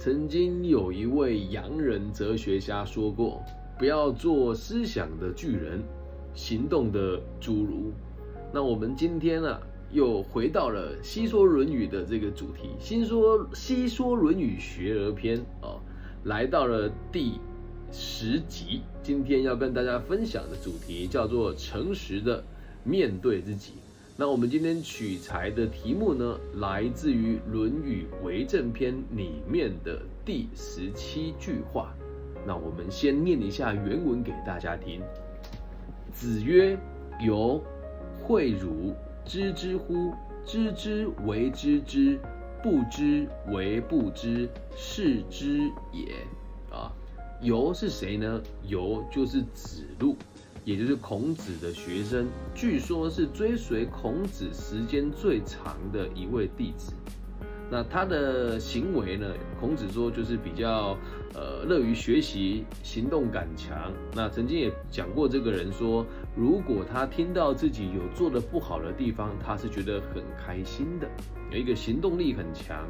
曾经有一位洋人哲学家说过：“不要做思想的巨人，行动的侏儒。”那我们今天呢，又回到了《西说论语》的这个主题，《新说西说论语学而篇》啊，来到了第十集。今天要跟大家分享的主题叫做“诚实的面对自己”。那我们今天取材的题目呢，来自于《论语为政篇》里面的第十七句话。那我们先念一下原文给大家听。子曰：“由诲汝知之乎？知之为知之，不知为不知，是知也。”啊，由是谁呢？由就是子路。也就是孔子的学生，据说是追随孔子时间最长的一位弟子。那他的行为呢？孔子说就是比较呃乐于学习，行动感强。那曾经也讲过，这个人说，如果他听到自己有做的不好的地方，他是觉得很开心的。有一个行动力很强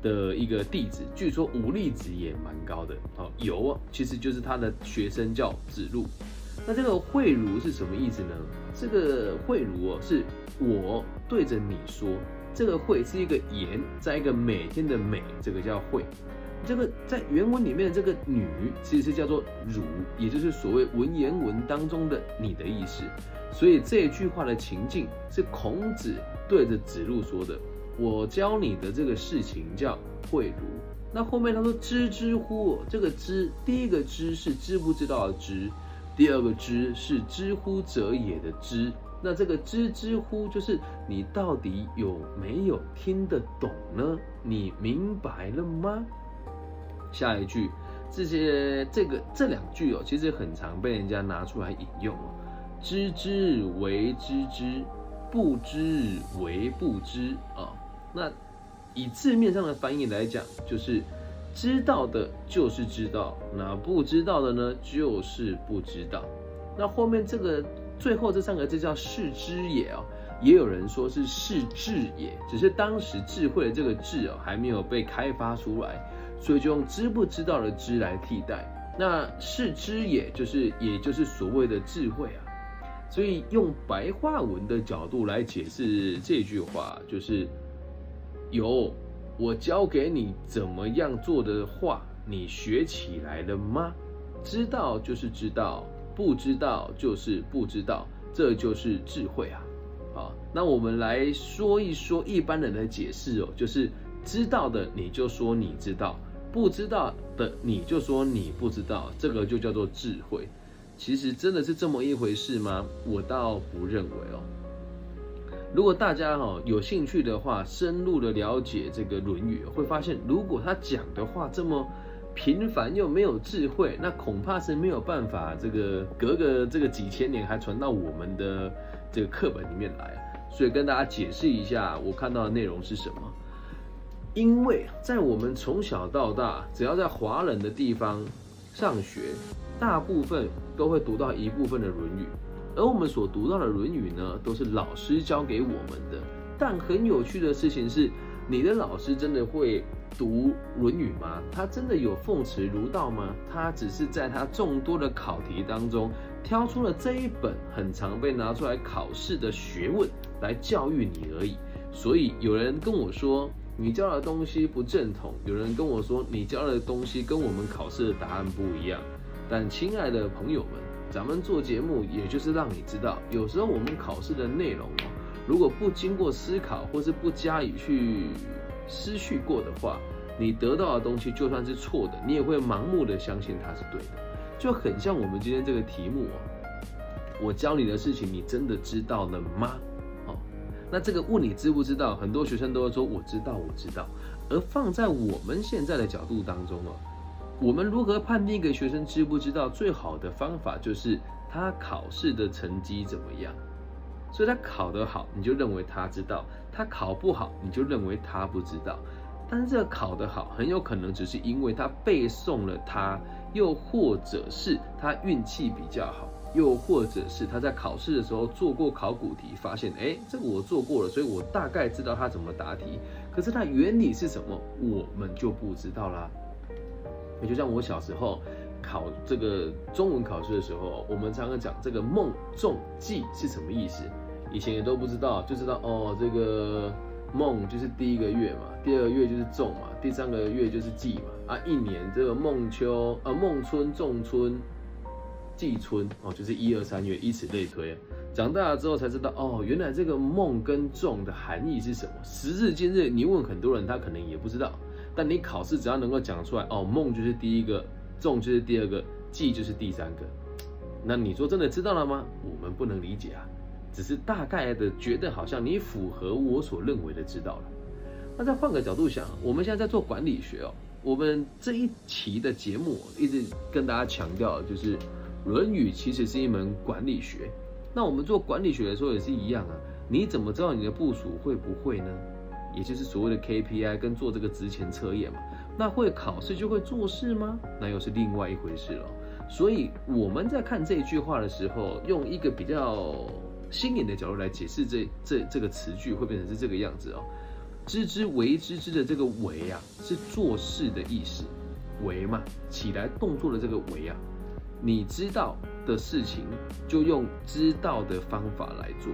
的一个弟子，据说武力值也蛮高的。好，有啊，其实就是他的学生叫子路。那这个诲如是什么意思呢？这个诲如哦，是我对着你说，这个诲是一个言，在一个每天的每，这个叫诲。这个在原文里面的这个女，其实是叫做汝，也就是所谓文言文当中的你的意思。所以这句话的情境是孔子对着子路说的：“我教你的这个事情叫诲如。”那后面他说：“知之乎？”这个知，第一个知是知不知道的知。第二个知是知乎者也的知，那这个知之乎就是你到底有没有听得懂呢？你明白了吗？下一句，这些这个这两句哦，其实很常被人家拿出来引用哦。知之为知之，不知为不知啊。那以字面上的翻译来讲，就是。知道的就是知道，那不知道的呢，就是不知道。那后面这个最后这三个字叫是知也哦，也有人说是是智也，只是当时智慧的这个智哦还没有被开发出来，所以就用知不知道的知来替代。那是知也就是也就是所谓的智慧啊，所以用白话文的角度来解释这句话，就是有。我教给你怎么样做的话，你学起来了吗？知道就是知道，不知道就是不知道，这就是智慧啊！好，那我们来说一说一般人的解释哦，就是知道的你就说你知道，不知道的你就说你不知道，这个就叫做智慧。其实真的是这么一回事吗？我倒不认为哦。如果大家哈有兴趣的话，深入的了解这个《论语》，会发现，如果他讲的话这么平凡又没有智慧，那恐怕是没有办法这个隔个这个几千年还传到我们的这个课本里面来。所以跟大家解释一下，我看到的内容是什么？因为在我们从小到大，只要在华人的地方上学，大部分都会读到一部分的《论语》。而我们所读到的《论语》呢，都是老师教给我们的。但很有趣的事情是，你的老师真的会读《论语》吗？他真的有奉持儒道吗？他只是在他众多的考题当中，挑出了这一本很常被拿出来考试的学问来教育你而已。所以有人跟我说你教的东西不正统，有人跟我说你教的东西跟我们考试的答案不一样。但亲爱的朋友们。咱们做节目，也就是让你知道，有时候我们考试的内容哦，如果不经过思考，或是不加以去思绪过的话，你得到的东西就算是错的，你也会盲目的相信它是对的，就很像我们今天这个题目哦，我教你的事情，你真的知道了吗？哦，那这个问你知不知道，很多学生都会说我知道，我知道，而放在我们现在的角度当中哦。我们如何判定一个学生知不知道？最好的方法就是他考试的成绩怎么样。所以他考得好，你就认为他知道；他考不好，你就认为他不知道。但是这个考得好，很有可能只是因为他背诵了他，又或者是他运气比较好，又或者是他在考试的时候做过考古题，发现哎，这个我做过了，所以我大概知道他怎么答题。可是他原理是什么，我们就不知道啦。也就像我小时候考这个中文考试的时候，我们常常讲这个孟仲季是什么意思，以前也都不知道，就知道哦，这个孟就是第一个月嘛，第二个月就是仲嘛，第三个月就是季嘛，啊，一年这个孟秋啊，孟春、仲春、季春哦，就是一二三月，以此类推。长大了之后才知道，哦，原来这个孟跟仲的含义是什么。时至今日，你问很多人，他可能也不知道。但你考试只要能够讲出来，哦，梦就是第一个，仲就是第二个，记就是第三个。那你说真的知道了吗？我们不能理解啊，只是大概的觉得好像你符合我所认为的知道了。那再换个角度想，我们现在在做管理学哦，我们这一期的节目一直跟大家强调，就是《论语》其实是一门管理学。那我们做管理学的时候也是一样啊，你怎么知道你的部署会不会呢？也就是所谓的 KPI 跟做这个职前测验嘛。那会考试就会做事吗？那又是另外一回事了。所以我们在看这一句话的时候，用一个比较新颖的角度来解释这这这个词句，会变成是这个样子哦。知之为知之的这个为啊，是做事的意思，为嘛起来动作的这个为啊，你知道。的事情就用知道的方法来做，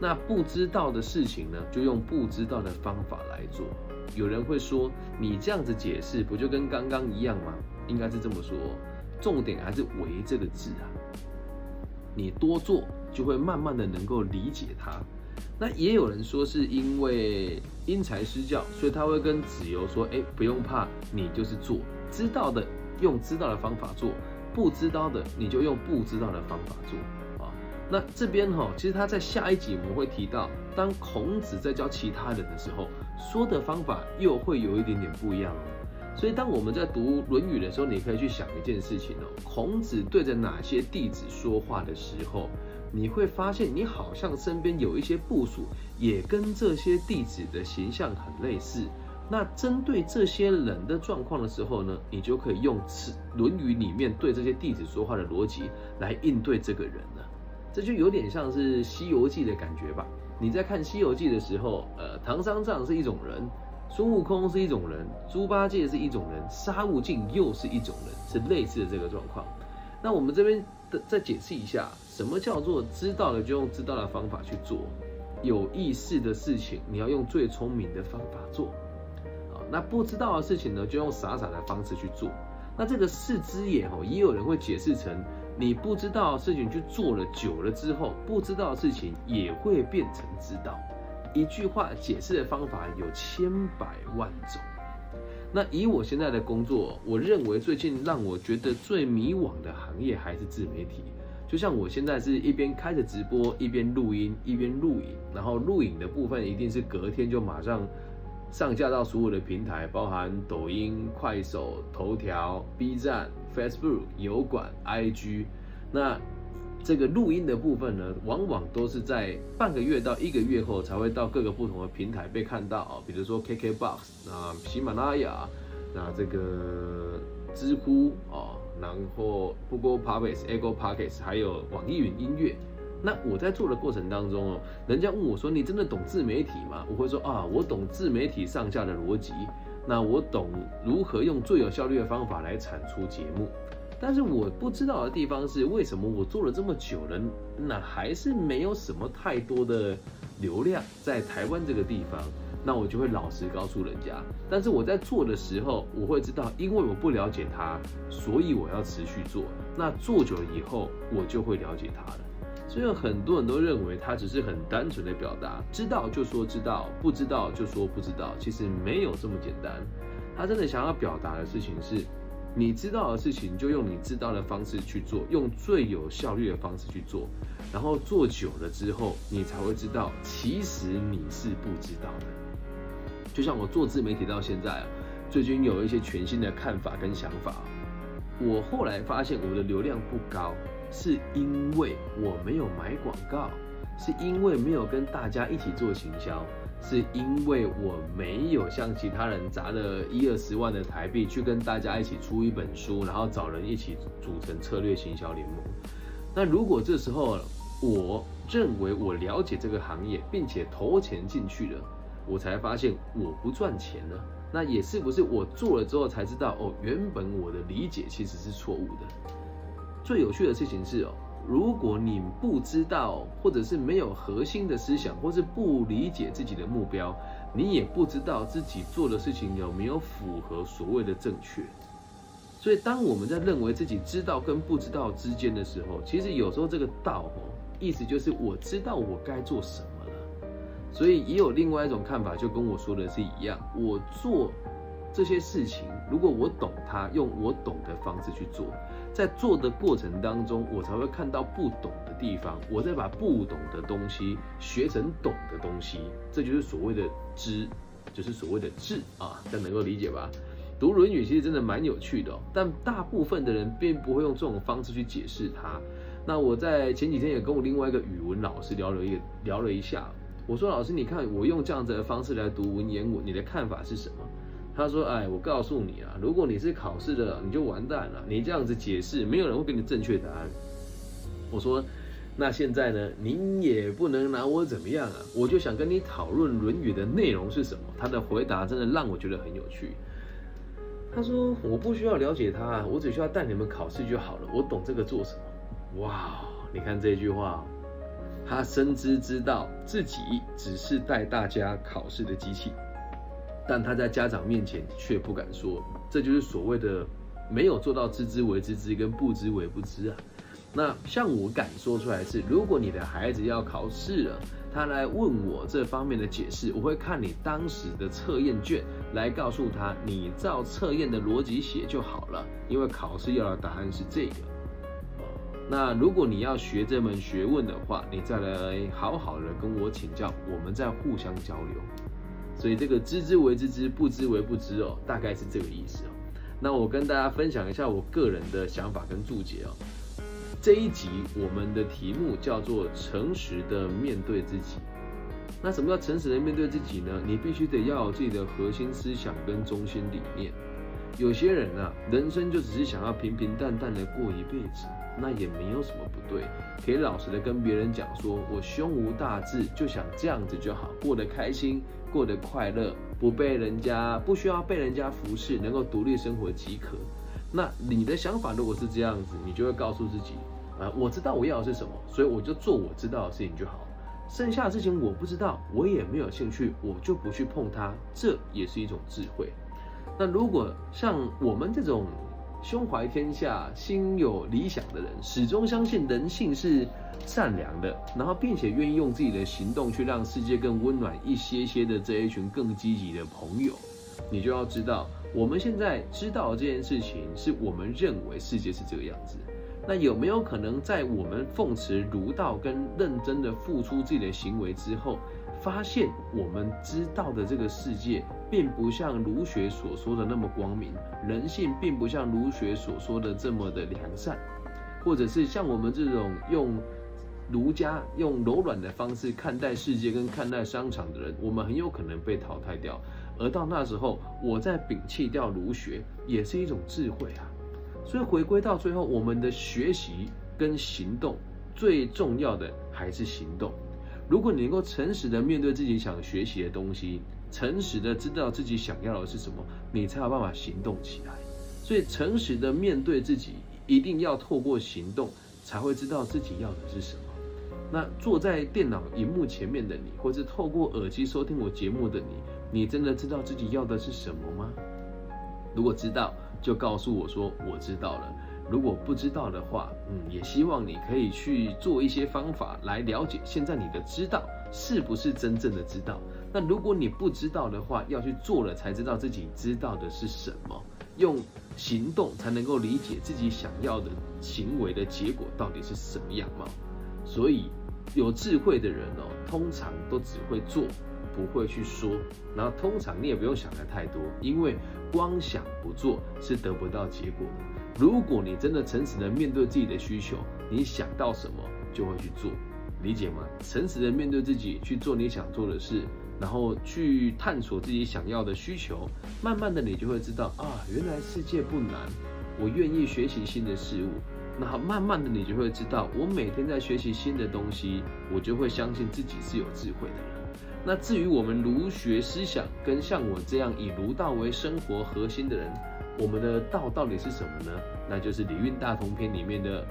那不知道的事情呢，就用不知道的方法来做。有人会说，你这样子解释不就跟刚刚一样吗？应该是这么说，重点还是“为”这个字啊。你多做，就会慢慢的能够理解它。那也有人说，是因为因材施教，所以他会跟子由说：“哎，不用怕，你就是做知道的，用知道的方法做。”不知道的，你就用不知道的方法做。那这边哈，其实他在下一集我们会提到，当孔子在教其他人的时候，说的方法又会有一点点不一样哦。所以当我们在读《论语》的时候，你可以去想一件事情哦：孔子对着哪些弟子说话的时候，你会发现你好像身边有一些部属，也跟这些弟子的形象很类似。那针对这些人的状况的时候呢，你就可以用《论语》里面对这些弟子说话的逻辑来应对这个人了。这就有点像是《西游记》的感觉吧？你在看《西游记》的时候，呃，唐三藏是一种人，孙悟空是一种人，猪八戒是一种人，沙悟净又是一种人，是类似的这个状况。那我们这边的再解释一下，什么叫做知道了就用知道的方法去做，有意识的事情，你要用最聪明的方法做。啊那不知道的事情呢，就用傻傻的方式去做。那这个四只眼哦，也有人会解释成，你不知道事情去做了久了之后，不知道的事情也会变成知道。一句话解释的方法有千百万种。那以我现在的工作，我认为最近让我觉得最迷惘的行业还是自媒体。就像我现在是一边开着直播，一边录音，一边录影，然后录影的部分一定是隔天就马上。上架到所有的平台，包含抖音、快手、头条、B 站、Facebook、油管、IG。那这个录音的部分呢，往往都是在半个月到一个月后才会到各个不同的平台被看到，比如说 KKBOX 啊、喜马拉雅、那这个知乎啊，然后 Google Podcast、Apple Podcast，还有网易云音乐。那我在做的过程当中哦，人家问我说：“你真的懂自媒体吗？”我会说：“啊，我懂自媒体上下的逻辑，那我懂如何用最有效率的方法来产出节目。但是我不知道的地方是，为什么我做了这么久了，那还是没有什么太多的流量在台湾这个地方？那我就会老实告诉人家。但是我在做的时候，我会知道，因为我不了解它，所以我要持续做。那做久了以后，我就会了解它了。”所以很多人都认为他只是很单纯的表达，知道就说知道，不知道就说不知道。其实没有这么简单。他真的想要表达的事情是，你知道的事情就用你知道的方式去做，用最有效率的方式去做。然后做久了之后，你才会知道，其实你是不知道的。就像我做自媒体到现在啊，最近有一些全新的看法跟想法。我后来发现我的流量不高。是因为我没有买广告，是因为没有跟大家一起做行销，是因为我没有像其他人砸了一二十万的台币去跟大家一起出一本书，然后找人一起组成策略行销联盟。那如果这时候我认为我了解这个行业，并且投钱进去了，我才发现我不赚钱了，那也是不是我做了之后才知道哦，原本我的理解其实是错误的。最有趣的事情是哦，如果你不知道，或者是没有核心的思想，或是不理解自己的目标，你也不知道自己做的事情有没有符合所谓的正确。所以，当我们在认为自己知道跟不知道之间的时候，其实有时候这个道哦，意思就是我知道我该做什么了。所以也有另外一种看法，就跟我说的是一样。我做这些事情，如果我懂它，用我懂的方式去做，在做的过程当中，我才会看到不懂的地方，我再把不懂的东西学成懂的东西，这就是所谓的知，就是所谓的智啊，这能够理解吧？读《论语》其实真的蛮有趣的，但大部分的人并不会用这种方式去解释它。那我在前几天也跟我另外一个语文老师聊了一聊了一下。我说老师，你看我用这样子的方式来读文言文，你的看法是什么？他说：哎，我告诉你啊，如果你是考试的，你就完蛋了。你这样子解释，没有人会给你正确答案。我说，那现在呢，您也不能拿我怎么样啊？我就想跟你讨论《论语》的内容是什么。他的回答真的让我觉得很有趣。他说：我不需要了解他，我只需要带你们考试就好了。我懂这个做什么？哇，你看这句话。他深知知道自己只是带大家考试的机器，但他在家长面前却不敢说，这就是所谓的没有做到知之为知之，跟不知为不知啊。那像我敢说出来是，如果你的孩子要考试了，他来问我这方面的解释，我会看你当时的测验卷来告诉他，你照测验的逻辑写就好了，因为考试要的答案是这个。那如果你要学这门学问的话，你再来好好的跟我请教，我们再互相交流。所以这个知之为知之，不知为不知哦，大概是这个意思哦。那我跟大家分享一下我个人的想法跟注解哦。这一集我们的题目叫做诚实的面对自己。那什么叫诚实的面对自己呢？你必须得要有自己的核心思想跟中心理念。有些人啊，人生就只是想要平平淡淡的过一辈子。那也没有什么不对，可以老实的跟别人讲说，我胸无大志，就想这样子就好，过得开心，过得快乐，不被人家不需要被人家服侍，能够独立生活即可。那你的想法如果是这样子，你就会告诉自己，啊，我知道我要的是什么，所以我就做我知道的事情就好，剩下的事情我不知道，我也没有兴趣，我就不去碰它，这也是一种智慧。那如果像我们这种。胸怀天下、心有理想的人，始终相信人性是善良的，然后并且愿意用自己的行动去让世界更温暖一些些的这一群更积极的朋友，你就要知道，我们现在知道这件事情，是我们认为世界是这个样子。那有没有可能在我们奉持儒道跟认真的付出自己的行为之后？发现我们知道的这个世界，并不像儒学所说的那么光明，人性并不像儒学所说的这么的良善，或者是像我们这种用儒家用柔软的方式看待世界跟看待商场的人，我们很有可能被淘汰掉。而到那时候，我再摒弃掉儒学，也是一种智慧啊。所以回归到最后，我们的学习跟行动，最重要的还是行动。如果你能够诚实的面对自己想学习的东西，诚实的知道自己想要的是什么，你才有办法行动起来。所以，诚实的面对自己，一定要透过行动，才会知道自己要的是什么。那坐在电脑荧幕前面的你，或是透过耳机收听我节目的你，你真的知道自己要的是什么吗？如果知道，就告诉我说我知道了。如果不知道的话，嗯，也希望你可以去做一些方法来了解现在你的知道是不是真正的知道。那如果你不知道的话，要去做了才知道自己知道的是什么，用行动才能够理解自己想要的行为的结果到底是什么样貌。所以有智慧的人哦，通常都只会做，不会去说。然后通常你也不用想的太多，因为光想不做是得不到结果的。如果你真的诚实的面对自己的需求，你想到什么就会去做，理解吗？诚实的面对自己去做你想做的事，然后去探索自己想要的需求，慢慢的你就会知道啊，原来世界不难，我愿意学习新的事物。那慢慢的你就会知道，我每天在学习新的东西，我就会相信自己是有智慧的人。那至于我们儒学思想跟像我这样以儒道为生活核心的人，我们的道到底是什么呢？那就是《礼运大同篇》里面的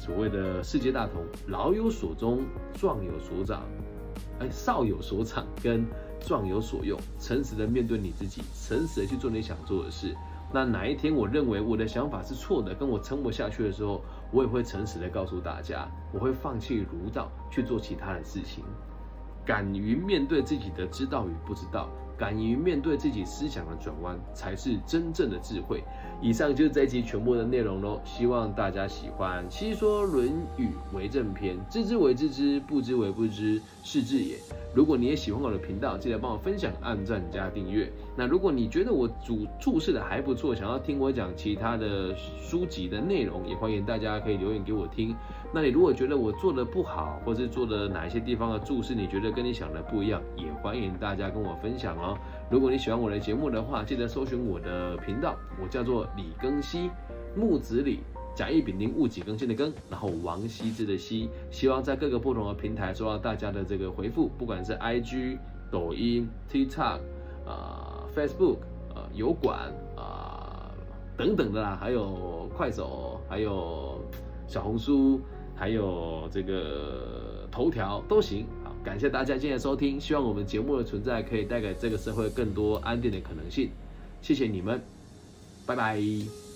所谓的世界大同，老有所终，壮有所长，哎，少有所长，跟壮有所用。诚实的面对你自己，诚实的去做你想做的事。那哪一天我认为我的想法是错的，跟我撑不下去的时候，我也会诚实的告诉大家，我会放弃儒道去做其他的事情，敢于面对自己的知道与不知道。敢于面对自己思想的转弯，才是真正的智慧。以上就是这一集全部的内容喽，希望大家喜欢。细说《论语为政篇》，知之为知之，不知为不知，是智也。如果你也喜欢我的频道，记得帮我分享、按赞加订阅。那如果你觉得我主注释的还不错，想要听我讲其他的书籍的内容，也欢迎大家可以留言给我听。那你如果觉得我做的不好，或是做的哪一些地方的注释你觉得跟你想的不一样，也欢迎大家跟我分享哦。如果你喜欢我的节目的话，记得搜寻我的频道，我叫做李庚希，木子李，甲乙丙丁戊己庚辛的庚，然后王羲之的羲。希望在各个不同的平台收到大家的这个回复，不管是 IG、抖音、TikTok、啊 Facebook、呃油管啊等等的啦，还有快手，还有小红书。还有这个头条都行，好，感谢大家今天收听，希望我们节目的存在可以带给这个社会更多安定的可能性，谢谢你们，拜拜。